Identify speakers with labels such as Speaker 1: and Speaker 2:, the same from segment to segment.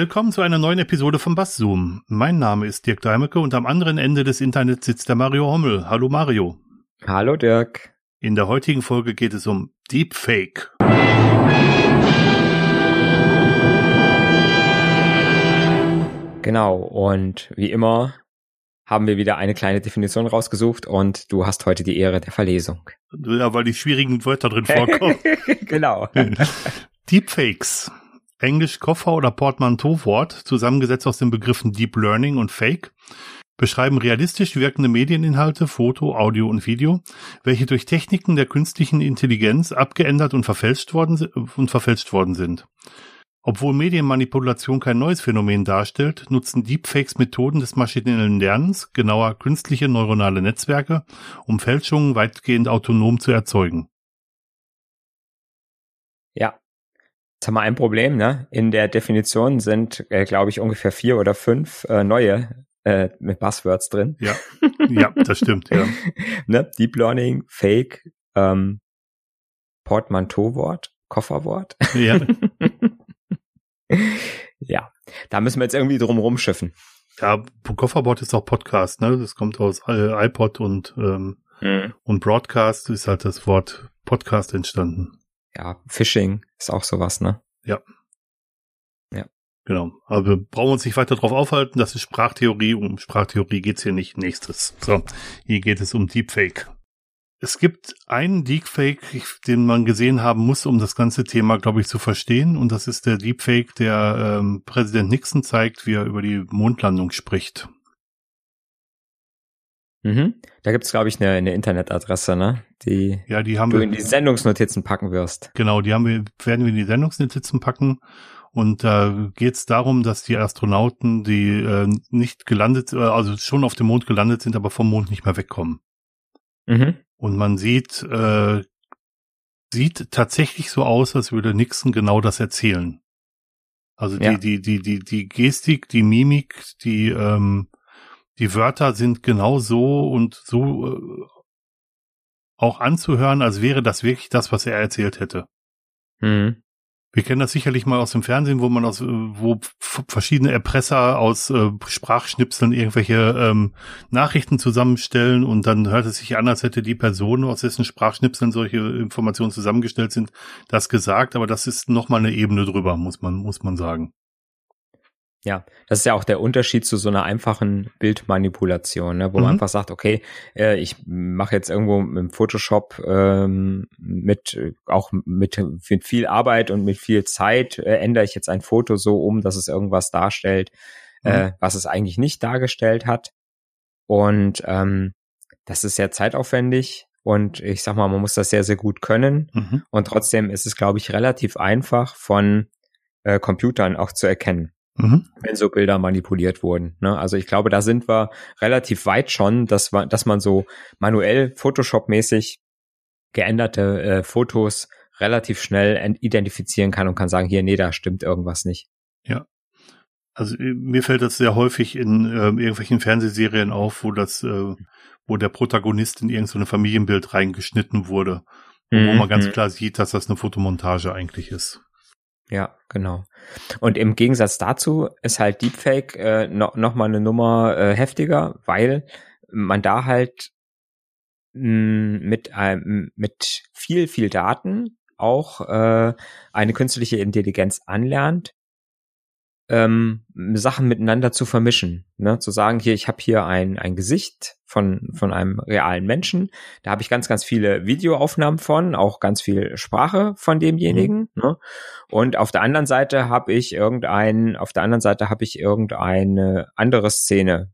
Speaker 1: Willkommen zu einer neuen Episode von Bass Zoom. Mein Name ist Dirk Deimecke und am anderen Ende des Internets sitzt der Mario Hommel. Hallo Mario.
Speaker 2: Hallo Dirk.
Speaker 1: In der heutigen Folge geht es um Deepfake.
Speaker 2: Genau, und wie immer haben wir wieder eine kleine Definition rausgesucht und du hast heute die Ehre der Verlesung.
Speaker 1: Ja, weil die schwierigen Wörter drin vorkommen.
Speaker 2: genau.
Speaker 1: Deepfakes. Englisch Koffer- oder Portmanteau-Wort, zusammengesetzt aus den Begriffen Deep Learning und Fake, beschreiben realistisch wirkende Medieninhalte, Foto, Audio und Video, welche durch Techniken der künstlichen Intelligenz abgeändert und verfälscht worden, und verfälscht worden sind. Obwohl Medienmanipulation kein neues Phänomen darstellt, nutzen Deepfakes Methoden des maschinellen Lernens, genauer künstliche neuronale Netzwerke, um Fälschungen weitgehend autonom zu erzeugen.
Speaker 2: Ja. Jetzt haben wir ein Problem, ne? In der Definition sind, äh, glaube ich, ungefähr vier oder fünf äh, neue äh, mit Buzzwords drin.
Speaker 1: Ja, ja, das stimmt, ja.
Speaker 2: ne? Deep Learning, Fake, ähm, Portmanteau-Wort, Kofferwort.
Speaker 1: Ja.
Speaker 2: ja, da müssen wir jetzt irgendwie drum rumschiffen.
Speaker 1: Ja, Kofferbot ist auch Podcast, ne? Das kommt aus äh, iPod und ähm,
Speaker 2: Mhm.
Speaker 1: und Broadcast ist halt das Wort Podcast entstanden.
Speaker 2: Ja, Phishing ist auch sowas, ne?
Speaker 1: Genau. Aber wir brauchen uns nicht weiter drauf aufhalten. Das ist Sprachtheorie. Um Sprachtheorie geht's hier nicht. Nächstes. So, hier geht es um Deepfake. Es gibt einen Deepfake, den man gesehen haben muss, um das ganze Thema, glaube ich, zu verstehen. Und das ist der Deepfake, der ähm, Präsident Nixon zeigt, wie er über die Mondlandung spricht.
Speaker 2: Mhm. Da gibt's glaube ich, eine, eine Internetadresse, ne? Die
Speaker 1: Ja, die haben
Speaker 2: du
Speaker 1: wir.
Speaker 2: in die Sendungsnotizen packen wirst.
Speaker 1: Genau, die haben wir, werden wir in die Sendungsnotizen packen. Und da geht es darum, dass die Astronauten, die äh, nicht gelandet, äh, also schon auf dem Mond gelandet sind, aber vom Mond nicht mehr wegkommen.
Speaker 2: Mhm.
Speaker 1: Und man sieht, äh, sieht tatsächlich so aus, als würde Nixon genau das erzählen. Also die,
Speaker 2: Ja.
Speaker 1: die, die, die, die Gestik, die Mimik, die, ähm, die Wörter sind genau so und so äh, auch anzuhören, als wäre das wirklich das, was er erzählt hätte.
Speaker 2: Mhm.
Speaker 1: Wir kennen das sicherlich mal aus dem Fernsehen, wo man aus, äh, wo verschiedene Erpresser aus äh, Sprachschnipseln irgendwelche ähm, Nachrichten zusammenstellen und dann hört es sich an, als hätte die Person, aus dessen Sprachschnipseln solche Informationen zusammengestellt sind, das gesagt, aber das ist nochmal eine Ebene drüber, muss man, muss man sagen.
Speaker 2: Ja, das ist ja auch der Unterschied zu so einer einfachen Bildmanipulation, ne, wo
Speaker 1: Mhm.
Speaker 2: man einfach sagt, okay, äh, ich mache jetzt irgendwo mit Photoshop ähm, mit äh, auch mit, mit viel Arbeit und mit viel Zeit äh, ändere ich jetzt ein Foto so um, dass es irgendwas darstellt, äh, was es eigentlich nicht dargestellt hat. Und ähm, das ist sehr zeitaufwendig und ich sag mal, man muss das sehr, sehr gut können.
Speaker 1: Mhm.
Speaker 2: Und trotzdem ist es, glaube ich, relativ einfach von äh, Computern auch zu erkennen
Speaker 1: Mhm.
Speaker 2: wenn so Bilder manipuliert wurden. Ne? Also ich glaube, da sind wir relativ weit schon, dass, wir, dass man so manuell Photoshop-mäßig geänderte äh, Fotos relativ schnell ent- identifizieren kann und kann sagen, hier, nee, da stimmt irgendwas nicht.
Speaker 1: Also äh, mir fällt das sehr häufig in ähm, irgendwelchen Fernsehserien auf, wo das, äh, wo der Protagonist in irgendein Familienbild reingeschnitten wurde, wo man ganz
Speaker 2: Mhm.
Speaker 1: klar sieht, dass das eine Fotomontage eigentlich ist.
Speaker 2: Ja, genau. Und im Gegensatz dazu ist halt Deepfake äh, no, noch mal eine Nummer äh, heftiger, weil man da halt mh, mit einem mit viel viel Daten auch äh, eine künstliche Intelligenz anlernt, ähm, Sachen miteinander zu vermischen, ne? zu sagen hier ich habe hier ein ein Gesicht von von einem realen Menschen, da habe ich ganz ganz viele Videoaufnahmen von, auch ganz viel Sprache von demjenigen, ne? Und auf der anderen Seite habe ich irgendein, auf der anderen Seite habe ich irgendeine andere Szene,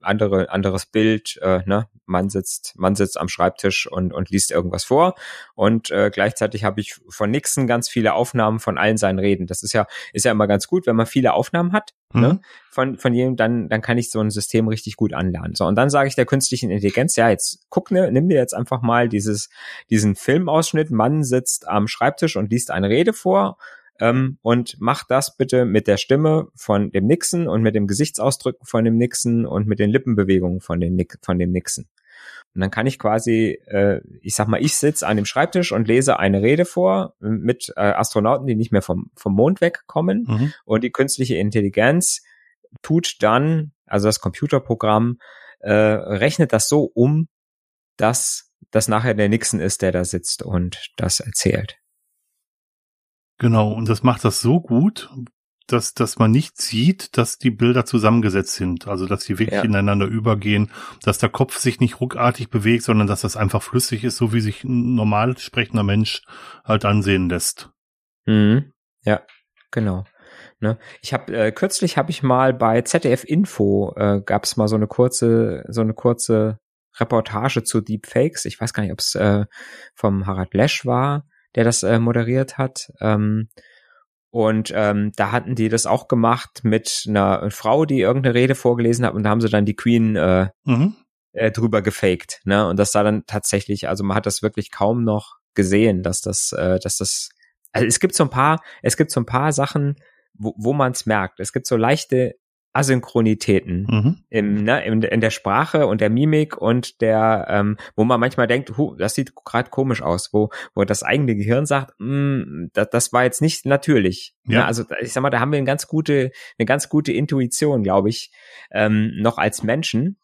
Speaker 2: andere, anderes Bild, äh, ne? Man sitzt, man sitzt am Schreibtisch und, und liest irgendwas vor. Und äh, gleichzeitig habe ich von Nixon ganz viele Aufnahmen von allen seinen Reden. Das ist ja, ist ja immer ganz gut, wenn man viele Aufnahmen hat,
Speaker 1: Mhm.
Speaker 2: ne? Von, von jedem, dann, dann kann ich so ein System richtig gut anlernen. So, und dann sage ich der künstlichen Intelligenz, ja, jetzt guck, ne, nimm dir jetzt einfach mal dieses, diesen Filmausschnitt, Mann sitzt am Schreibtisch und liest eine Rede vor ähm, und mach das bitte mit der Stimme von dem Nixon und mit dem Gesichtsausdrücken von dem Nixon und mit den Lippenbewegungen von, den Nick, von dem Nixon. Und dann kann ich quasi, äh, ich sag mal, ich sitze an dem Schreibtisch und lese eine Rede vor mit äh, Astronauten, die nicht mehr vom, vom Mond wegkommen. Mhm. Und die künstliche Intelligenz tut dann, also das Computerprogramm, äh, rechnet das so um, dass das nachher der Nixon ist, der da sitzt und das erzählt.
Speaker 1: Genau, und das macht das so gut, dass, dass man nicht sieht, dass die Bilder zusammengesetzt sind. Also, dass sie wirklich ja. ineinander übergehen, dass der Kopf sich nicht ruckartig bewegt, sondern dass das einfach flüssig ist, so wie sich ein normal sprechender Mensch halt ansehen lässt.
Speaker 2: Mhm. Ja, genau. Ne? Ich habe äh, kürzlich habe ich mal bei ZDF Info äh, gab es mal so eine kurze so eine kurze Reportage zu Deepfakes. Ich weiß gar nicht, ob es äh, vom Harald Lesch war, der das äh, moderiert hat. Ähm, und ähm, da hatten die das auch gemacht mit einer Frau, die irgendeine Rede vorgelesen hat und da haben sie dann die Queen äh, mhm. äh, drüber gefaked. Ne? Und das sah dann tatsächlich, also man hat das wirklich kaum noch gesehen, dass das, äh, dass das, also es gibt so ein paar, es gibt so ein paar Sachen, wo, wo man es merkt. Es gibt so leichte Asynchronitäten mhm. im, ne, in, in der Sprache und der Mimik und der, ähm, wo man manchmal denkt, hu, das sieht gerade komisch aus, wo, wo das eigene Gehirn sagt, mm, das, das war jetzt nicht natürlich. Ne? Ja. Ne? Also ich sag mal, da haben wir eine ganz gute, eine ganz gute Intuition, glaube ich, ähm, noch als Menschen.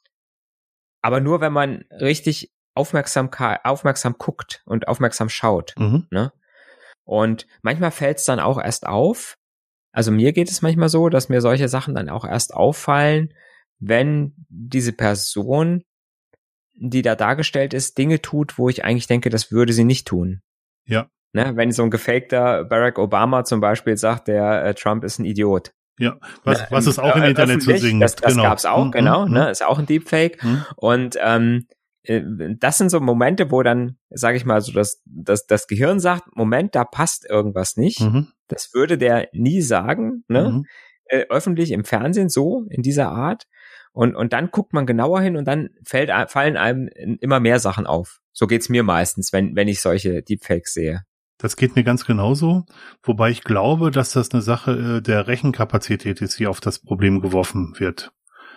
Speaker 2: Aber nur wenn man richtig aufmerksam, aufmerksam guckt und aufmerksam schaut. Mhm. Ne? Und manchmal fällt es dann auch erst auf, also mir geht es manchmal so, dass mir solche Sachen dann auch erst auffallen, wenn diese Person, die da dargestellt ist, Dinge tut, wo ich eigentlich denke, das würde sie nicht tun.
Speaker 1: Ja.
Speaker 2: Ne? Wenn so ein gefakter Barack Obama zum Beispiel sagt, der äh, Trump ist ein Idiot.
Speaker 1: Ja, was, ne, was es auch im äh, Internet zu singen
Speaker 2: Das, das genau. gab's auch, mhm, genau, mhm. ne, ist auch ein Deepfake. Mhm. Und ähm, äh, das sind so Momente, wo dann, sage ich mal, so das, das, das Gehirn sagt, Moment, da passt irgendwas nicht. Mhm. Das würde der nie sagen, ne? Mhm. Äh, öffentlich im Fernsehen so, in dieser Art. Und, und dann guckt man genauer hin und dann fällt, fallen einem immer mehr Sachen auf. So geht's mir meistens, wenn, wenn ich solche Deepfakes sehe.
Speaker 1: Das geht mir ganz genauso, wobei ich glaube, dass das eine Sache äh, der Rechenkapazität ist, die auf das Problem geworfen wird.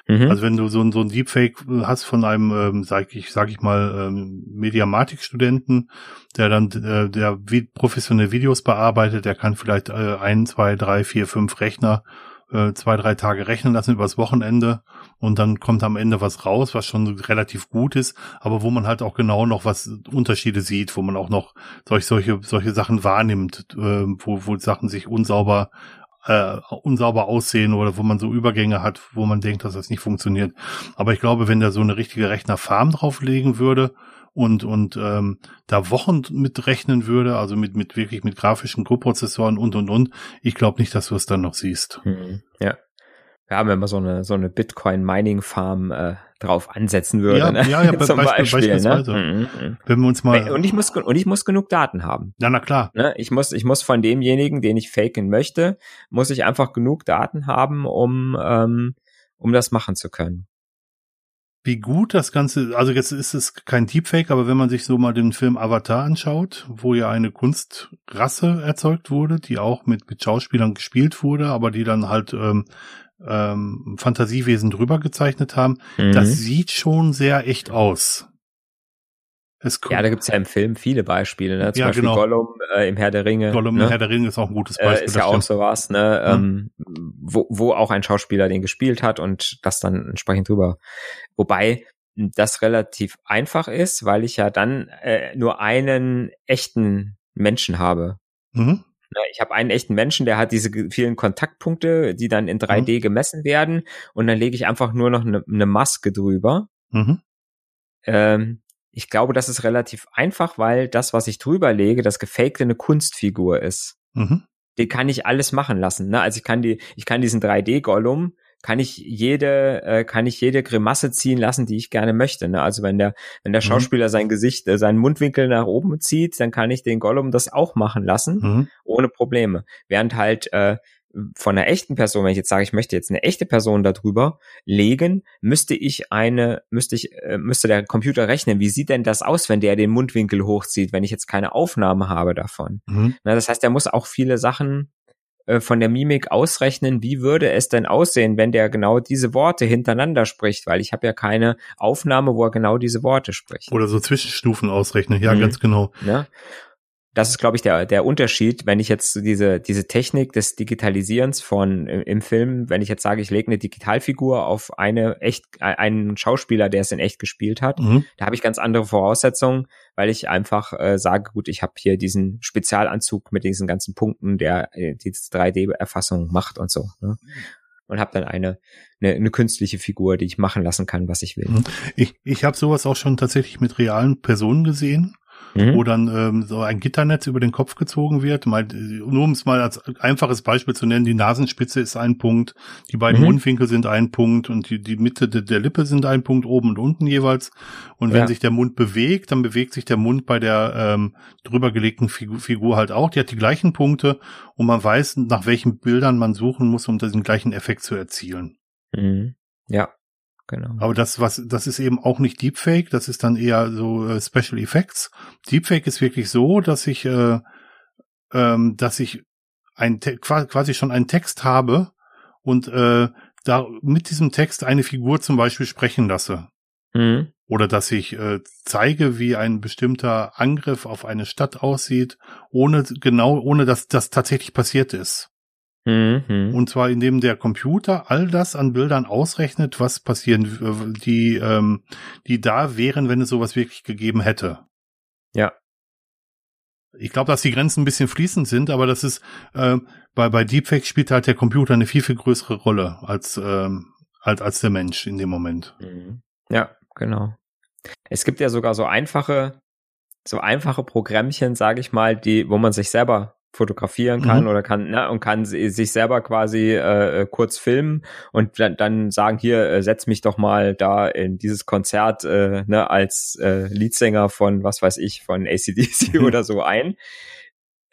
Speaker 1: Mhm. Also wenn du so, ein so ein Deepfake hast von einem, ähm, sag ich, sag ich mal, ähm, Mediamatik-Studenten, der dann, äh, der wie professionelle Videos bearbeitet, der kann vielleicht äh, ein, zwei, drei, vier, fünf Rechner äh, zwei, drei Tage rechnen lassen übers Wochenende und dann kommt am Ende was raus, was schon relativ gut ist, aber wo man halt auch genau noch was Unterschiede sieht, wo man auch noch solch, solche, solche Sachen wahrnimmt, äh, wo, wo Sachen sich unsauber äh, unsauber aussehen oder wo man so Übergänge hat, wo man denkt, dass das nicht funktioniert. Aber ich glaube, wenn da so eine richtige Rechnerfarm drauflegen würde und und ähm, da Wochen mitrechnen würde, also mit mit wirklich mit grafischen Co-Prozessoren und und und, ich glaube nicht, dass du es dann noch siehst.
Speaker 2: Hm, ja. Wir haben immer so eine so eine Bitcoin Mining Farm äh, drauf ansetzen würde.
Speaker 1: Ja,
Speaker 2: ne?
Speaker 1: ja, ja Zum Beispiel, beispielsweise. Ne? Mhm, mhm. Wenn wir uns mal
Speaker 2: und ich muss und ich muss genug Daten haben.
Speaker 1: Ja, na klar.
Speaker 2: Ne? Ich muss ich muss von demjenigen, den ich faken möchte, muss ich einfach genug Daten haben, um ähm, um das machen zu können.
Speaker 1: Wie gut das Ganze, also jetzt ist es kein Deepfake, aber wenn man sich so mal den Film Avatar anschaut, wo ja eine Kunstrasse erzeugt wurde, die auch mit, mit Schauspielern gespielt wurde, aber die dann halt ähm, ähm, Fantasiewesen drüber gezeichnet haben, mhm. das sieht schon sehr echt aus.
Speaker 2: ja, da gibt's ja im Film viele Beispiele, ne? Zum ja, Beispiel genau. Gollum äh, im Herr der Ringe.
Speaker 1: Gollum
Speaker 2: ne?
Speaker 1: im Herr der Ringe ist auch ein gutes Beispiel.
Speaker 2: Äh, ist ja auch sowas, ne? Mhm. Ähm, wo, wo auch ein Schauspieler den gespielt hat und das dann entsprechend drüber. Wobei das relativ einfach ist, weil ich ja dann äh, nur einen echten Menschen habe. Mhm. Ne, ich habe einen echten Menschen, der hat diese vielen Kontaktpunkte, die dann in 3D mhm. gemessen werden und dann lege ich einfach nur noch eine, eine Maske drüber. Mhm. Ähm, ich glaube, das ist relativ einfach, weil das, was ich drüber lege, das gefakte eine Kunstfigur ist. Mhm. Die kann ich alles machen lassen. Ne? Also ich kann die, ich kann diesen 3D-Gollum kann ich jede, äh, kann ich jede Grimasse ziehen lassen, die ich gerne möchte. Ne? Also wenn der, wenn der mhm. Schauspieler mhm. sein Gesicht, äh, seinen Mundwinkel nach oben zieht, dann kann ich den Gollum das auch machen lassen, mhm. ohne Probleme. Während halt äh, von einer echten Person, wenn ich jetzt sage, ich möchte jetzt eine echte Person darüber legen, müsste ich eine, müsste ich, äh, müsste der Computer rechnen, wie sieht denn das aus, wenn der den Mundwinkel hochzieht, wenn ich jetzt keine Aufnahme habe davon. Mhm. Na, das heißt, er muss auch viele Sachen äh, von der Mimik ausrechnen, wie würde es denn aussehen, wenn der genau diese Worte hintereinander spricht, weil ich habe ja keine Aufnahme, wo er genau diese Worte spricht.
Speaker 1: Oder so Zwischenstufen ausrechnen, ja, mhm. ganz genau.
Speaker 2: Ja? Das ist, glaube ich, der, der Unterschied, wenn ich jetzt diese, diese Technik des Digitalisierens von im, im Film, wenn ich jetzt sage, ich lege eine Digitalfigur auf eine echt, einen Schauspieler, der es in echt gespielt hat, mhm. da habe ich ganz andere Voraussetzungen, weil ich einfach äh, sage, gut, ich habe hier diesen Spezialanzug mit diesen ganzen Punkten, der äh, die 3D-Erfassung macht und so. Ne? und habe dann eine, eine, eine künstliche Figur, die ich machen lassen kann, was ich will. Mhm.
Speaker 1: Ich, ich habe sowas auch schon tatsächlich mit realen Personen gesehen mhm. wo dann ähm, so ein Gitternetz über den Kopf gezogen wird. Mal, nur um es mal als einfaches Beispiel zu nennen, die Nasenspitze ist ein Punkt, die beiden mhm. Mundwinkel sind ein Punkt und die, die Mitte de, der Lippe sind ein Punkt, oben und unten jeweils. Und wenn ja. sich der Mund bewegt, dann bewegt sich der Mund bei der ähm, drüber gelegten Figur, Figur halt auch. Die hat die gleichen Punkte und man weiß, nach welchen Bildern man suchen muss, um diesen gleichen Effekt zu erzielen.
Speaker 2: Mhm. Ja, genau.
Speaker 1: Aber das, was, das ist eben auch nicht Deepfake, das ist dann eher so äh, Special Effects. Deepfake ist wirklich so, dass ich, äh, ähm, dass ich ein quasi schon einen Text habe und äh, da mit diesem Text eine Figur zum Beispiel sprechen lasse. Mhm. Oder dass ich äh, zeige, wie ein bestimmter Angriff auf eine Stadt aussieht, ohne genau, ohne dass das tatsächlich passiert ist. Mhm. Und zwar indem der Computer all das an Bildern ausrechnet, was passieren, die, ähm, die da wären, wenn es sowas wirklich gegeben hätte.
Speaker 2: Ja.
Speaker 1: Ich glaube, dass die Grenzen ein bisschen fließend sind, aber das ist äh, bei bei Deepfake spielt halt der Computer eine viel viel größere Rolle als ähm, als als der Mensch in dem Moment.
Speaker 2: Mhm. Ja, genau. Es gibt ja sogar so einfache so einfache Programmchen, sage ich mal, die wo man sich selber fotografieren kann mhm. oder kann ne, und kann sich selber quasi äh, kurz filmen und dann, dann sagen hier äh, setz mich doch mal da in dieses Konzert äh, ne, als äh, Leadsänger von was weiß ich von ACDC oder so ein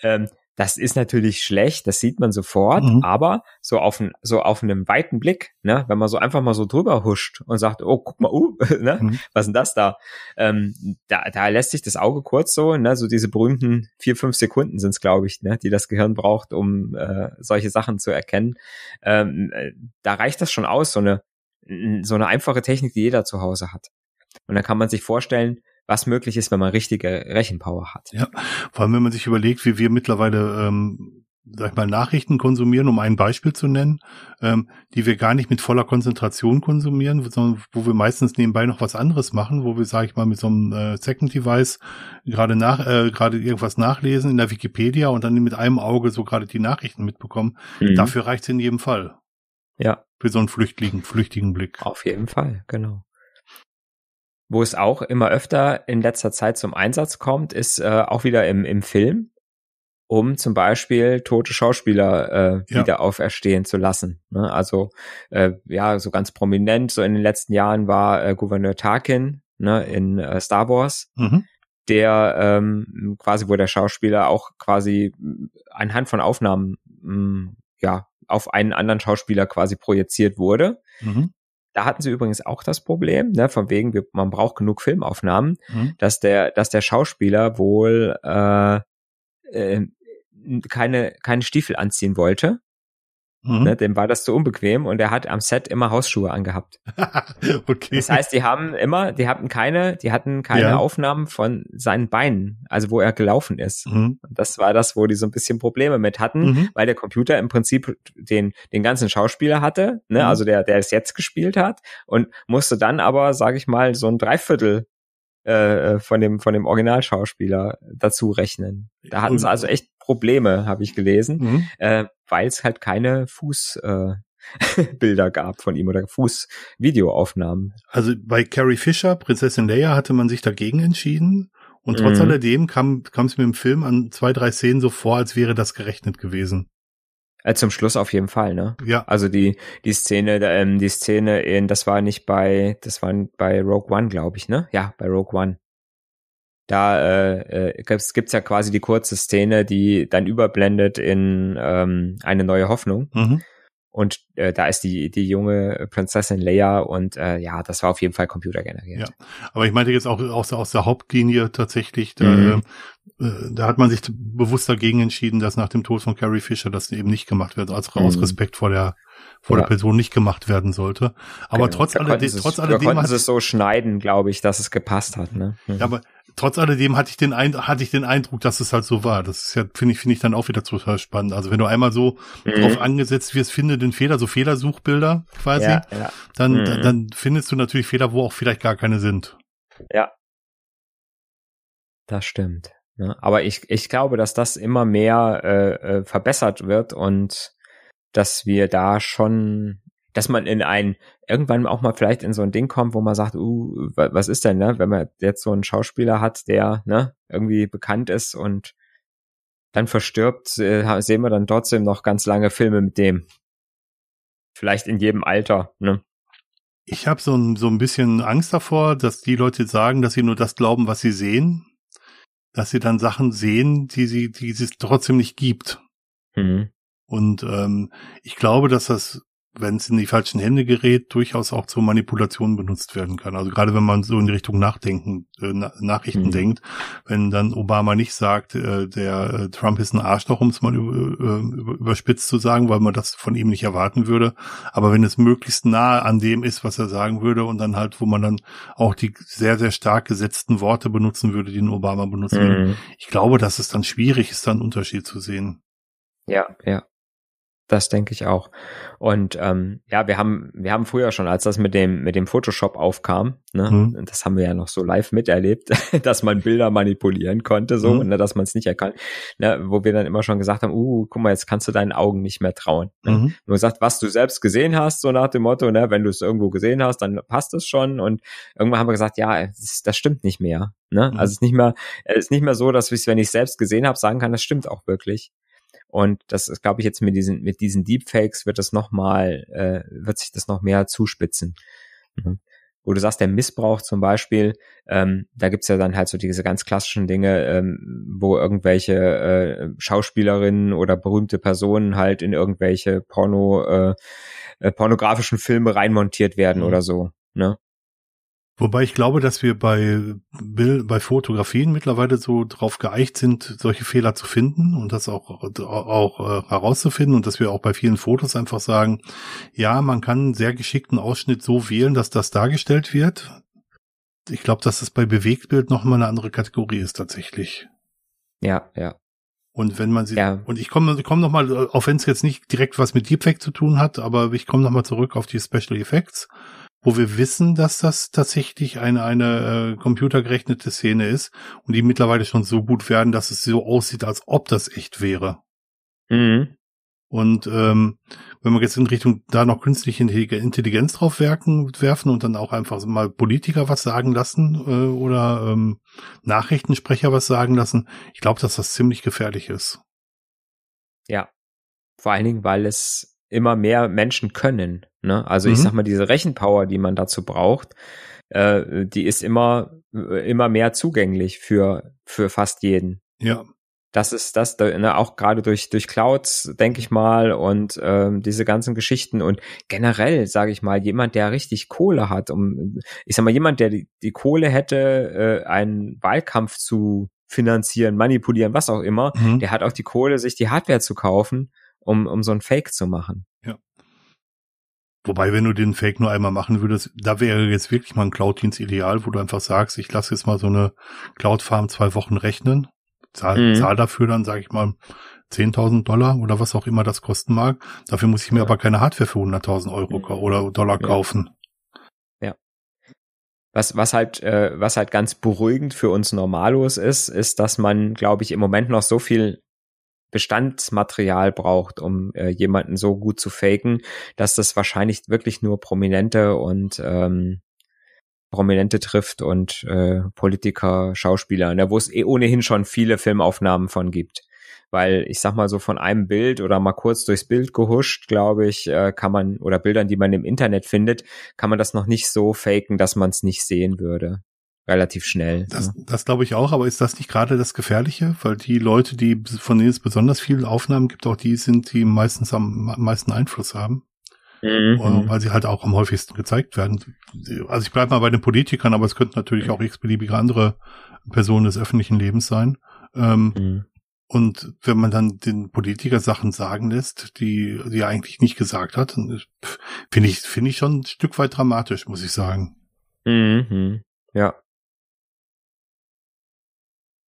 Speaker 2: ähm, das ist natürlich schlecht, das sieht man sofort, mhm. aber so auf, ein, so auf einem weiten Blick, ne, wenn man so einfach mal so drüber huscht und sagt, oh, guck mal, uh, ne, mhm. was ist denn das da? Ähm, da? Da lässt sich das Auge kurz so, ne, so diese berühmten vier, fünf Sekunden sind es, glaube ich, ne, die das Gehirn braucht, um äh, solche Sachen zu erkennen. Ähm, äh, da reicht das schon aus, so eine, so eine einfache Technik, die jeder zu Hause hat. Und dann kann man sich vorstellen, was möglich ist, wenn man richtige Rechenpower hat.
Speaker 1: Ja, vor allem wenn man sich überlegt, wie wir mittlerweile ähm, sag ich mal, Nachrichten konsumieren, um ein Beispiel zu nennen, ähm, die wir gar nicht mit voller Konzentration konsumieren, sondern wo wir meistens nebenbei noch was anderes machen, wo wir, sag ich mal, mit so einem äh, Second Device gerade nach, äh, gerade irgendwas nachlesen in der Wikipedia und dann mit einem Auge so gerade die Nachrichten mitbekommen. Mhm. Dafür reicht es in jedem Fall.
Speaker 2: Ja.
Speaker 1: Für so einen flüchtigen, flüchtigen Blick.
Speaker 2: Auf jeden Fall, genau. Wo es auch immer öfter in letzter Zeit zum Einsatz kommt, ist äh, auch wieder im, im Film, um zum Beispiel tote Schauspieler äh, ja. wieder auferstehen zu lassen. Ne? Also äh, ja, so ganz prominent, so in den letzten Jahren war äh, Gouverneur Tarkin ne, in äh, Star Wars. Mhm der ähm, quasi, wo der Schauspieler auch quasi anhand von Aufnahmen mh, ja auf einen anderen Schauspieler quasi projiziert wurde. Mhm. Da hatten sie übrigens auch das Problem, ne, von wegen, wir, man braucht genug Filmaufnahmen, mhm. dass der, dass der Schauspieler wohl äh, äh, keine, keine Stiefel anziehen wollte Mhm. Ne, dem war das zu unbequem und er hat am Set immer Hausschuhe angehabt. okay. Das heißt, die haben immer, die hatten keine, die hatten keine ja. Aufnahmen von seinen Beinen, also wo er gelaufen ist. Mhm. Das war das, wo die so ein bisschen Probleme mit hatten, mhm. weil der Computer im Prinzip den, den ganzen Schauspieler hatte, ne, mhm. also der, der es jetzt gespielt hat und musste dann aber, sage ich mal, so ein Dreiviertel äh, von dem von dem Originalschauspieler dazu rechnen. Da hatten sie also echt Probleme, habe ich gelesen, mhm. äh, weil es halt keine Fuß äh, Bilder gab von ihm oder Fußvideoaufnahmen.
Speaker 1: Also bei Carrie Fisher, Prinzessin Leia, hatte man sich dagegen entschieden. Und trotz mhm. alledem kam, kam es mir im Film an zwei, drei Szenen so vor, als wäre das gerechnet gewesen.
Speaker 2: Äh, zum Schluss auf jeden Fall, ne?
Speaker 1: Ja.
Speaker 2: Also die die Szene, ähm, die Szene in, das war nicht bei, das war bei Rogue One, glaube ich, ne? Ja, bei Rogue One. Da äh, äh, gibt's, gibt's ja quasi die kurze Szene, die dann überblendet in ähm, eine neue Hoffnung. Mhm. Und äh, da ist die die junge Prinzessin Leia und äh, ja, das war auf jeden Fall computergeneriert.
Speaker 1: Ja, aber ich meinte jetzt auch aus, aus der Hauptlinie tatsächlich, da, mhm. äh, da hat man sich bewusst dagegen entschieden, dass nach dem Tod von Carrie Fisher das eben nicht gemacht wird, als aus mhm. Respekt vor der vor ja. der Person nicht gemacht werden sollte. Aber genau. trotz alledem, trotz alledem
Speaker 2: konnten sie es so schneiden, glaube ich, dass es gepasst hat. Ne?
Speaker 1: Mhm. Ja, aber trotz alledem hatte ich den Ein hatte ich den Eindruck, dass es halt so war. Das ist ja finde ich finde ich dann auch wieder total spannend. Also wenn du einmal so mhm. drauf angesetzt wirst, finde den Fehler, so Fehlersuchbilder quasi, ja, ja. Dann, mhm. dann dann findest du natürlich Fehler, wo auch vielleicht gar keine sind.
Speaker 2: Ja, das stimmt. Ja, ne? aber ich, ich glaube, dass das immer mehr äh, äh, verbessert wird und dass wir da schon, dass man in ein, irgendwann auch mal vielleicht in so ein Ding kommt, wo man sagt, uh, was ist denn, ne, wenn man jetzt so einen Schauspieler hat, der, ne, irgendwie bekannt ist und dann verstirbt, äh, sehen wir dann trotzdem noch ganz lange Filme mit dem. Vielleicht in jedem Alter, ne?
Speaker 1: Ich habe so ein, so ein bisschen Angst davor, dass die Leute sagen, dass sie nur das glauben, was sie sehen, dass sie dann Sachen sehen, die sie, die es trotzdem nicht gibt. Mhm. Und ähm, ich glaube, dass das, wenn es in die falschen Hände gerät, durchaus auch zur Manipulation benutzt werden kann. Also gerade wenn man so in die Richtung Nachdenken, äh, Nachrichten mhm. denkt, wenn dann Obama nicht sagt, äh, der äh, Trump ist ein Arschloch, um es mal über, äh, überspitzt zu sagen, weil man das von ihm nicht erwarten würde. Aber wenn es möglichst nah an dem ist, was er sagen würde und dann halt, wo man dann auch die sehr, sehr stark gesetzten Worte benutzen würde, die ein Obama benutzen mhm. würde, ich glaube, dass es dann schwierig ist, dann einen Unterschied zu sehen.
Speaker 2: Ja, ja. Das denke ich auch. Und ähm, ja, wir haben, wir haben früher schon, als das mit dem mit dem Photoshop aufkam, ne, mhm. das haben wir ja noch so live miterlebt, dass man Bilder manipulieren konnte, so, mhm. ne, dass man es nicht erkannt, ne, wo wir dann immer schon gesagt haben, uh, guck mal, jetzt kannst du deinen Augen nicht mehr trauen. Ne? Mhm. Nur gesagt, was du selbst gesehen hast, so nach dem Motto, ne, wenn du es irgendwo gesehen hast, dann passt es schon. Und irgendwann haben wir gesagt, ja, das, das stimmt nicht mehr. Ne? Mhm. Also es ist nicht mehr, es ist nicht mehr so, dass ich, wenn ich selbst gesehen habe, sagen kann, das stimmt auch wirklich. Und das ist, glaube ich, jetzt mit diesen, mit diesen Deepfakes wird das nochmal, äh, wird sich das noch mehr zuspitzen. Mhm. Wo du sagst, der Missbrauch zum Beispiel, ähm, da gibt's ja dann halt so diese ganz klassischen Dinge, ähm, wo irgendwelche äh, Schauspielerinnen oder berühmte Personen halt in irgendwelche Porno, äh, äh pornografischen Filme reinmontiert werden mhm. oder so. Ne?
Speaker 1: Wobei ich glaube, dass wir bei Bild, bei Fotografien mittlerweile so drauf geeicht sind, solche Fehler zu finden und das auch, auch äh, herauszufinden und dass wir auch bei vielen Fotos einfach sagen, ja, man kann einen sehr geschickten Ausschnitt so wählen, dass das dargestellt wird. Ich glaube, dass es bei Bewegtbild nochmal eine andere Kategorie ist tatsächlich.
Speaker 2: Ja, ja.
Speaker 1: Und wenn man sie, ja. und ich komme komm noch mal, auch wenn es jetzt nicht direkt was mit Deepfake zu tun hat, aber ich komme noch mal zurück auf die Special Effects wo wir wissen, dass das tatsächlich eine, eine äh, computergerechnete Szene ist und die mittlerweile schon so gut werden, dass es so aussieht, als ob das echt wäre. Mhm. Und ähm, wenn wir jetzt in Richtung da noch künstliche Intelligenz drauf werken, werfen und dann auch einfach mal Politiker was sagen lassen äh, oder ähm, Nachrichtensprecher was sagen lassen, ich glaube, dass das ziemlich gefährlich ist.
Speaker 2: Ja, vor allen Dingen, weil es immer mehr Menschen können. Ne? Also mhm. ich sag mal, diese Rechenpower, die man dazu braucht, äh, die ist immer, äh, immer mehr zugänglich für, für fast jeden.
Speaker 1: Ja.
Speaker 2: Das ist das, ne, auch gerade durch, durch Clouds, denke ich mal, und ähm, diese ganzen Geschichten und generell, sage ich mal, jemand, der richtig Kohle hat, um, ich sag mal, jemand, der die, die Kohle hätte, äh, einen Wahlkampf zu finanzieren, manipulieren, was auch immer, mhm. der hat auch die Kohle, sich die Hardware zu kaufen um, um so ein Fake zu machen.
Speaker 1: Ja. Wobei, wenn du den Fake nur einmal machen würdest, da wäre jetzt wirklich mal ein Cloud-Dienst ideal, wo du einfach sagst, ich lasse jetzt mal so eine Cloud-Farm zwei Wochen rechnen, zahl, mhm. zahl dafür dann, sage ich mal, 10.000 Dollar oder was auch immer das kosten mag. Dafür muss ich mir ja. aber keine Hardware für 100.000 Euro mhm. oder Dollar ja. kaufen.
Speaker 2: Ja. Was, was halt, äh, was halt ganz beruhigend für uns Normalos ist, ist, dass man, glaube ich, im Moment noch so viel Bestandsmaterial braucht, um äh, jemanden so gut zu faken, dass das wahrscheinlich wirklich nur Prominente und ähm, Prominente trifft und äh, Politiker, Schauspieler, ne, wo es eh ohnehin schon viele Filmaufnahmen von gibt. Weil ich sag mal so von einem Bild oder mal kurz durchs Bild gehuscht, glaube ich, äh, kann man, oder Bildern, die man im Internet findet, kann man das noch nicht so faken, dass man es nicht sehen würde. Relativ schnell.
Speaker 1: Das, ne? das glaube ich auch, aber ist das nicht gerade das Gefährliche? Weil die Leute, die von denen es besonders viele Aufnahmen gibt, auch die sind, die meistens am meisten Einfluss haben. Mhm. Weil sie halt auch am häufigsten gezeigt werden. Also ich bleibe mal bei den Politikern, aber es könnten natürlich auch x-beliebige andere Personen des öffentlichen Lebens sein. Ähm, mhm. Und wenn man dann den Politiker Sachen sagen lässt, die, die er eigentlich nicht gesagt hat, finde ich, finde ich schon ein Stück weit dramatisch, muss ich sagen.
Speaker 2: Mhm. Ja.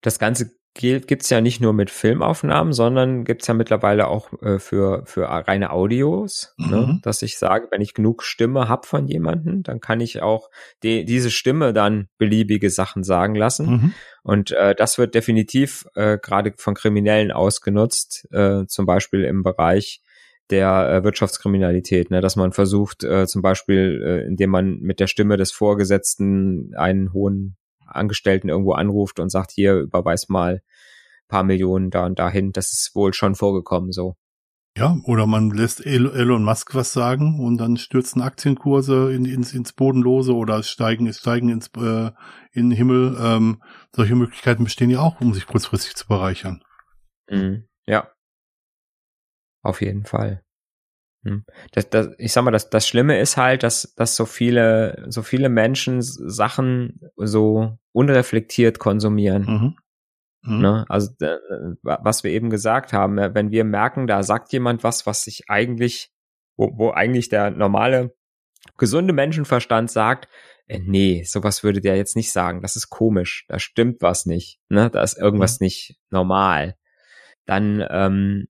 Speaker 2: Das Ganze gibt's ja nicht nur mit Filmaufnahmen, sondern gibt's ja mittlerweile auch äh, für, für reine Audios, ne? mhm. ne? dass ich sage, wenn ich genug Stimme hab von jemandem, dann kann ich auch die, diese Stimme dann beliebige Sachen sagen lassen. Mhm. Und äh, das wird definitiv äh, gerade von Kriminellen ausgenutzt, äh, zum Beispiel im Bereich der äh, Wirtschaftskriminalität, ne, dass man versucht, äh, zum Beispiel, äh, indem man mit der Stimme des Vorgesetzten einen hohen Angestellten irgendwo anruft und sagt, hier, überweis mal paar Millionen da und dahin. Das ist wohl schon vorgekommen so.
Speaker 1: Ja, oder man lässt Elon Musk was sagen und dann stürzen Aktienkurse in, ins, ins Bodenlose oder steigen, steigen ins äh, in den Himmel. Ähm, solche Möglichkeiten bestehen ja auch, um sich kurzfristig zu bereichern.
Speaker 2: Mhm. Ja. Auf jeden Fall. Hm. Das, das, ich sag mal, das, das Schlimme ist halt, dass, dass so viele, so viele Menschen Sachen so unreflektiert konsumieren. Mhm. Mhm. Ne? Also äh, was wir eben gesagt haben, wenn wir merken, da sagt jemand was, was sich eigentlich, wo, wo eigentlich der normale, gesunde Menschenverstand sagt, äh, nee, sowas würde der jetzt nicht sagen, das ist komisch, da stimmt was nicht, ne? da ist irgendwas mhm. nicht normal. Dann ähm,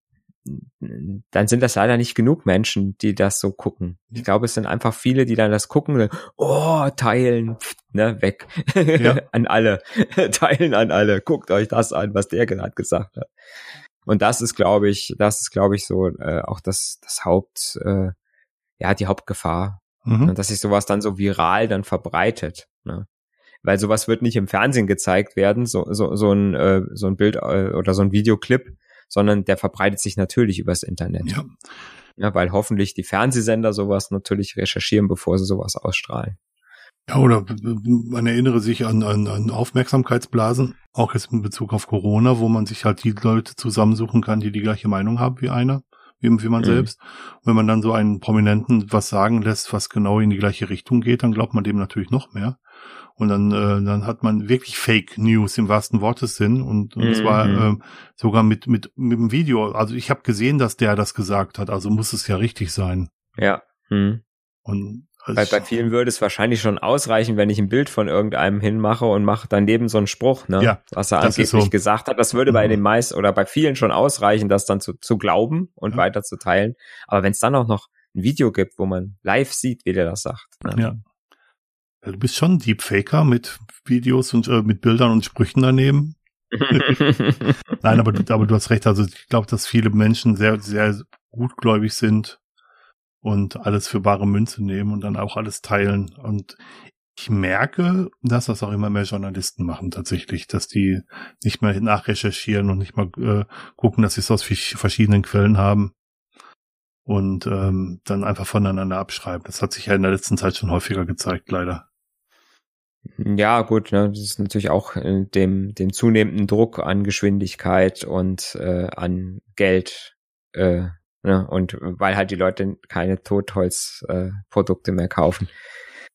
Speaker 2: dann sind das leider nicht genug Menschen, die das so gucken. Ich glaube, es sind einfach viele, die dann das gucken, oh, teilen, ne, weg. Ja. an alle. teilen an alle. Guckt euch das an, was der gerade gesagt hat. Und das ist, glaube ich, das ist, glaube ich, so äh, auch das, das Haupt, äh, ja, die Hauptgefahr. Mhm. Dass sich sowas dann so viral dann verbreitet. Ne? Weil sowas wird nicht im Fernsehen gezeigt werden, so, so, so ein, äh, so ein Bild äh, oder so ein Videoclip sondern der verbreitet sich natürlich übers Internet. Ja. ja. Weil hoffentlich die Fernsehsender sowas natürlich recherchieren, bevor sie sowas ausstrahlen.
Speaker 1: Ja, oder man erinnere sich an, an, an Aufmerksamkeitsblasen, auch jetzt in Bezug auf Corona, wo man sich halt die Leute zusammensuchen kann, die die gleiche Meinung haben wie einer, wie, wie man mhm. selbst. Und wenn man dann so einen Prominenten was sagen lässt, was genau in die gleiche Richtung geht, dann glaubt man dem natürlich noch mehr. Und dann, äh, dann hat man wirklich Fake News im wahrsten Wortessinn. Und, und mhm. es war äh, sogar mit, mit, mit dem Video. Also ich habe gesehen, dass der das gesagt hat, also muss es ja richtig sein.
Speaker 2: Ja. Mhm.
Speaker 1: Und
Speaker 2: bei, bei vielen würde es wahrscheinlich schon ausreichen, wenn ich ein Bild von irgendeinem hinmache und mache daneben so einen Spruch, ne? Ja, was er angeblich so. gesagt hat. Das würde mhm. bei den meisten oder bei vielen schon ausreichen, das dann zu, zu glauben und ja. weiter zu teilen. Aber wenn es dann auch noch ein Video gibt, wo man live sieht, wie der das sagt.
Speaker 1: Ne? Ja. Du bist schon Deepfaker mit Videos und äh, mit Bildern und Sprüchen daneben. Nein, aber, aber du hast recht. Also ich glaube, dass viele Menschen sehr, sehr gutgläubig sind und alles für bare Münze nehmen und dann auch alles teilen. Und ich merke, dass das auch immer mehr Journalisten machen tatsächlich, dass die nicht mehr nachrecherchieren und nicht mal äh, gucken, dass sie es aus verschiedenen Quellen haben und ähm, dann einfach voneinander abschreiben. Das hat sich ja in der letzten Zeit schon häufiger gezeigt, leider.
Speaker 2: Ja, gut, ne, das ist natürlich auch äh, dem, dem zunehmenden Druck an Geschwindigkeit und äh, an Geld äh, ne, und weil halt die Leute keine Totholzprodukte äh, mehr kaufen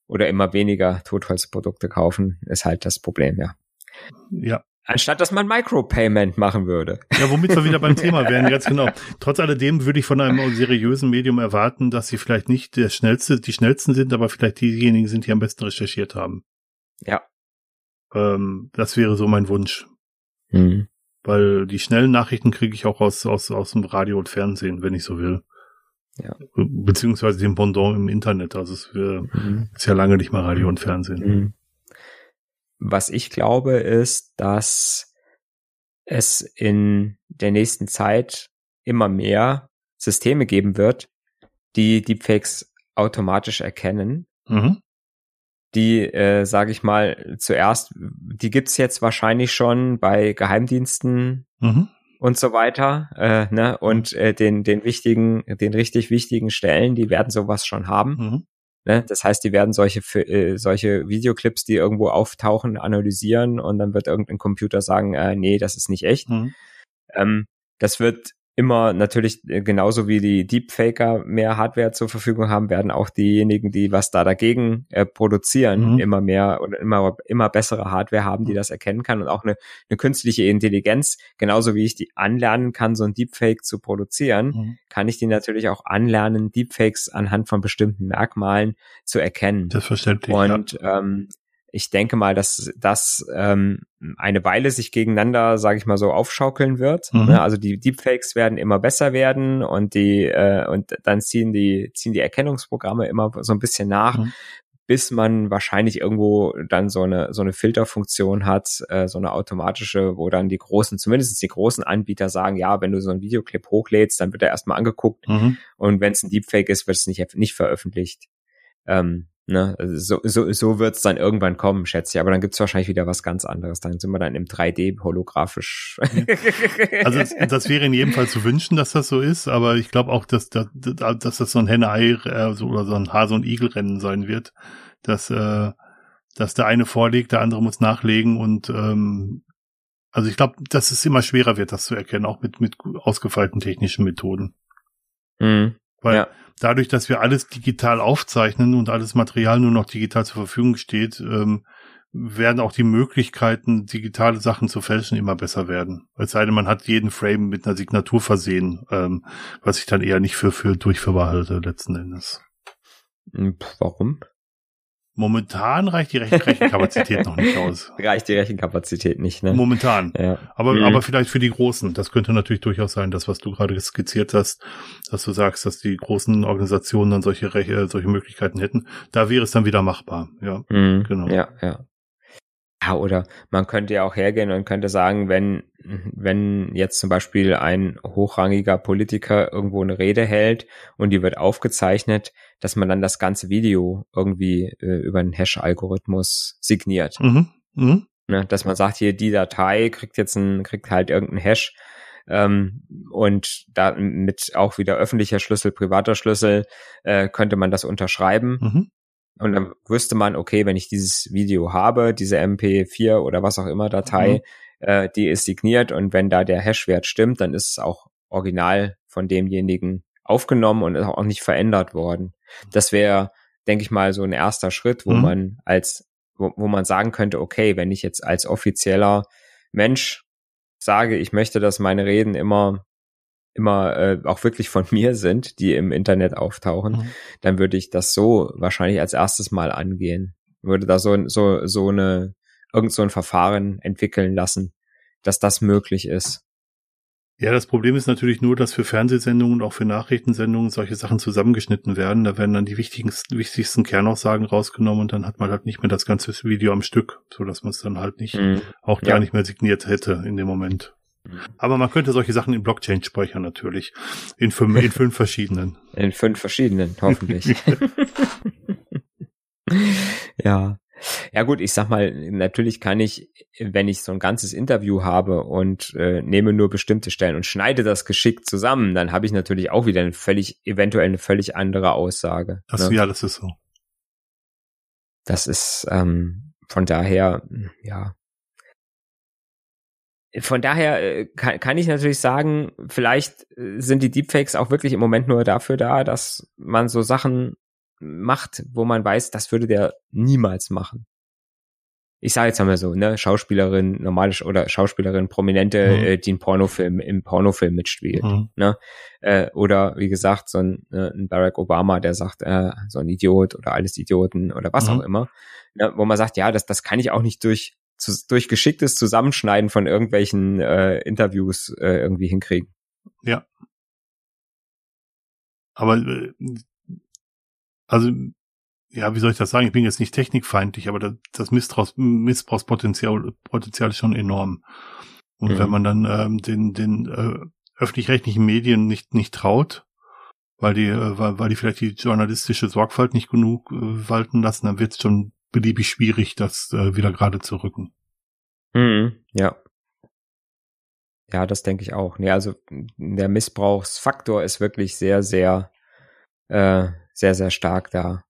Speaker 2: oder immer weniger Totholzprodukte kaufen, ist halt das Problem, ja.
Speaker 1: Ja.
Speaker 2: Anstatt dass man Micropayment machen würde.
Speaker 1: Ja, womit wir wieder beim Thema wären, ganz genau. Trotz alledem würde ich von einem seriösen Medium erwarten, dass sie vielleicht nicht der schnellste, die schnellsten sind, aber vielleicht diejenigen sind, die am besten recherchiert haben.
Speaker 2: Ja.
Speaker 1: Ähm, das wäre so mein Wunsch. Mhm. Weil die schnellen Nachrichten kriege ich auch aus, aus, aus dem Radio und Fernsehen, wenn ich so will.
Speaker 2: Ja.
Speaker 1: Beziehungsweise dem Pendant im Internet. Also es wär, mhm. ist ja lange nicht mal Radio und Fernsehen. Mhm.
Speaker 2: Was ich glaube, ist, dass es in der nächsten Zeit immer mehr Systeme geben wird, die Deepfakes automatisch erkennen mhm die, äh, sage ich mal, zuerst, die gibt's jetzt wahrscheinlich schon bei Geheimdiensten mhm. und so weiter, äh, ne? Und äh, den, den wichtigen, den richtig wichtigen Stellen, die werden sowas schon haben. Mhm. Ne? Das heißt, die werden solche, äh, solche Videoclips, die irgendwo auftauchen, analysieren und dann wird irgendein Computer sagen, äh, nee, das ist nicht echt. Mhm. Ähm, das wird immer natürlich äh, genauso wie die Deepfaker mehr Hardware zur Verfügung haben, werden auch diejenigen, die was da dagegen äh, produzieren, mhm. immer mehr oder immer immer bessere Hardware haben, die mhm. das erkennen kann und auch eine, eine künstliche Intelligenz, genauso wie ich die anlernen kann, so ein Deepfake zu produzieren, mhm. kann ich die natürlich auch anlernen, Deepfakes anhand von bestimmten Merkmalen zu erkennen.
Speaker 1: Das verständlich.
Speaker 2: Und ja. ähm, ich denke mal, dass das ähm, eine Weile sich gegeneinander, sage ich mal so, aufschaukeln wird. Mhm. Ne? Also die Deepfakes werden immer besser werden und die äh, und dann ziehen die ziehen die Erkennungsprogramme immer so ein bisschen nach, mhm. bis man wahrscheinlich irgendwo dann so eine so eine Filterfunktion hat, äh, so eine automatische, wo dann die großen, zumindest die großen Anbieter sagen, ja, wenn du so einen Videoclip hochlädst, dann wird er erstmal angeguckt mhm. und wenn es ein Deepfake ist, wird es nicht nicht veröffentlicht. Ähm, Ne? Also so, so, so wird es dann irgendwann kommen, schätze ich. Aber dann gibt es wahrscheinlich wieder was ganz anderes. Dann sind wir dann im 3D holographisch.
Speaker 1: also das, das, wäre in jedem Fall zu wünschen, dass das so ist. Aber ich glaube auch, dass, dass, dass das so ein Henne-Ei äh, so, oder so ein Hase- und Igel-Rennen sein wird. Dass, äh, dass der eine vorlegt, der andere muss nachlegen und ähm, also ich glaube, dass es immer schwerer wird, das zu erkennen, auch mit, mit ausgefeilten technischen Methoden. Mhm. Weil ja. dadurch, dass wir alles digital aufzeichnen und alles Material nur noch digital zur Verfügung steht, ähm, werden auch die Möglichkeiten, digitale Sachen zu fälschen, immer besser werden. Es sei denn, man hat jeden Frame mit einer Signatur versehen, ähm, was ich dann eher nicht für, für durchführbar halte, letzten Endes.
Speaker 2: Hm, warum?
Speaker 1: Momentan reicht die Rechenkapazität noch nicht aus.
Speaker 2: Reicht die Rechenkapazität nicht, ne?
Speaker 1: Momentan. Ja. Aber, mhm. aber vielleicht für die Großen. Das könnte natürlich durchaus sein, das, was du gerade skizziert hast, dass du sagst, dass die großen Organisationen dann solche, Reche, solche Möglichkeiten hätten. Da wäre es dann wieder machbar. Ja,
Speaker 2: mhm. genau. Ja, ja. Ja, oder man könnte ja auch hergehen und könnte sagen, wenn, wenn jetzt zum Beispiel ein hochrangiger Politiker irgendwo eine Rede hält und die wird aufgezeichnet, dass man dann das ganze Video irgendwie äh, über einen Hash-Algorithmus signiert. Mhm. Mhm. Ne, dass man sagt, hier die Datei kriegt jetzt ein, kriegt halt irgendeinen Hash ähm, und da mit auch wieder öffentlicher Schlüssel, privater Schlüssel äh, könnte man das unterschreiben. Mhm. Und dann wüsste man, okay, wenn ich dieses Video habe, diese MP4 oder was auch immer Datei, mhm. äh, die ist signiert und wenn da der Hashwert stimmt, dann ist es auch original von demjenigen aufgenommen und ist auch nicht verändert worden. Das wäre, denke ich mal, so ein erster Schritt, wo mhm. man als, wo, wo man sagen könnte, okay, wenn ich jetzt als offizieller Mensch sage, ich möchte, dass meine Reden immer immer äh, auch wirklich von mir sind, die im Internet auftauchen, mhm. dann würde ich das so wahrscheinlich als erstes Mal angehen. Würde da so, so, so eine, irgend so ein Verfahren entwickeln lassen, dass das möglich ist.
Speaker 1: Ja, das Problem ist natürlich nur, dass für Fernsehsendungen und auch für Nachrichtensendungen solche Sachen zusammengeschnitten werden. Da werden dann die wichtigsten, wichtigsten Kernaussagen rausgenommen und dann hat man halt nicht mehr das ganze Video am Stück, so dass man es dann halt nicht mhm. auch ja. gar nicht mehr signiert hätte in dem Moment. Aber man könnte solche Sachen in Blockchain speichern natürlich. In fünf, in fünf verschiedenen.
Speaker 2: In fünf verschiedenen, hoffentlich. ja. Ja gut, ich sag mal, natürlich kann ich, wenn ich so ein ganzes Interview habe und äh, nehme nur bestimmte Stellen und schneide das geschickt zusammen, dann habe ich natürlich auch wieder eine völlig, eventuell eine völlig andere Aussage.
Speaker 1: Das, ne? Ja, das ist so.
Speaker 2: Das ist ähm, von daher, ja, von daher äh, kann, kann ich natürlich sagen, vielleicht äh, sind die Deepfakes auch wirklich im Moment nur dafür da, dass man so Sachen macht, wo man weiß, das würde der niemals machen. Ich sage jetzt einmal so, ne, Schauspielerin, normale oder Schauspielerin, Prominente, mhm. äh, die einen Pornofilm im Pornofilm mitspielt, mhm. ne, äh, oder wie gesagt so ein, äh, ein Barack Obama, der sagt, äh, so ein Idiot oder alles Idioten oder was mhm. auch immer, ne, wo man sagt, ja, das das kann ich auch nicht durch zu, durch geschicktes Zusammenschneiden von irgendwelchen äh, Interviews äh, irgendwie hinkriegen.
Speaker 1: Ja. Aber äh, also ja, wie soll ich das sagen? Ich bin jetzt nicht technikfeindlich, aber das, das Missbrauchs, Missbrauchspotenzial Potenzial ist schon enorm. Und mhm. wenn man dann ähm, den, den äh, öffentlich-rechtlichen Medien nicht, nicht traut, weil die, äh, weil, weil die vielleicht die journalistische Sorgfalt nicht genug äh, walten lassen, dann wird es schon beliebig schwierig, das äh, wieder gerade zu rücken.
Speaker 2: Mhm, ja. Ja, das denke ich auch. Nee, also der Missbrauchsfaktor ist wirklich sehr, sehr, äh, sehr, sehr stark da.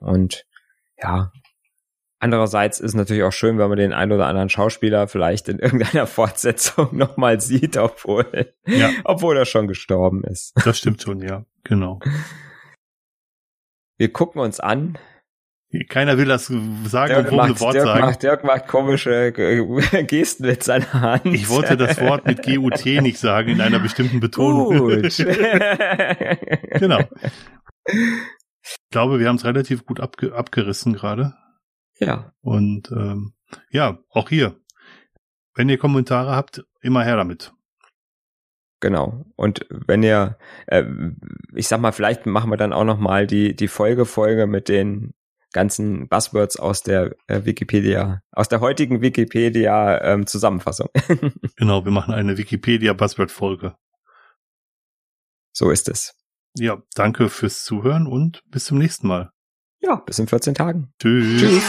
Speaker 2: Und ja, andererseits ist es natürlich auch schön, wenn man den einen oder anderen Schauspieler vielleicht in irgendeiner Fortsetzung nochmal sieht, obwohl, ja. obwohl er schon gestorben ist.
Speaker 1: Das stimmt schon, ja, genau.
Speaker 2: Wir gucken uns an,
Speaker 1: keiner will das sagen,
Speaker 2: Dirk macht, Wort Dirk sagen. Macht, Dirk macht komische Gesten mit seiner Hand.
Speaker 1: Ich wollte das Wort mit GUT nicht sagen in einer bestimmten Betonung. Gut. genau. Ich glaube, wir haben es relativ gut abge abgerissen gerade.
Speaker 2: Ja.
Speaker 1: Und ähm, ja, auch hier. Wenn ihr Kommentare habt, immer her damit.
Speaker 2: Genau. Und wenn ihr, äh, ich sag mal, vielleicht machen wir dann auch noch mal die die Folgefolge mit den ganzen Buzzwords aus der äh, Wikipedia, aus der heutigen Wikipedia ähm, Zusammenfassung.
Speaker 1: genau, wir machen eine Wikipedia Buzzword Folge.
Speaker 2: So ist es.
Speaker 1: Ja, danke fürs Zuhören und bis zum nächsten Mal.
Speaker 2: Ja, bis in 14 Tagen.
Speaker 1: Tschüss. Tschüss.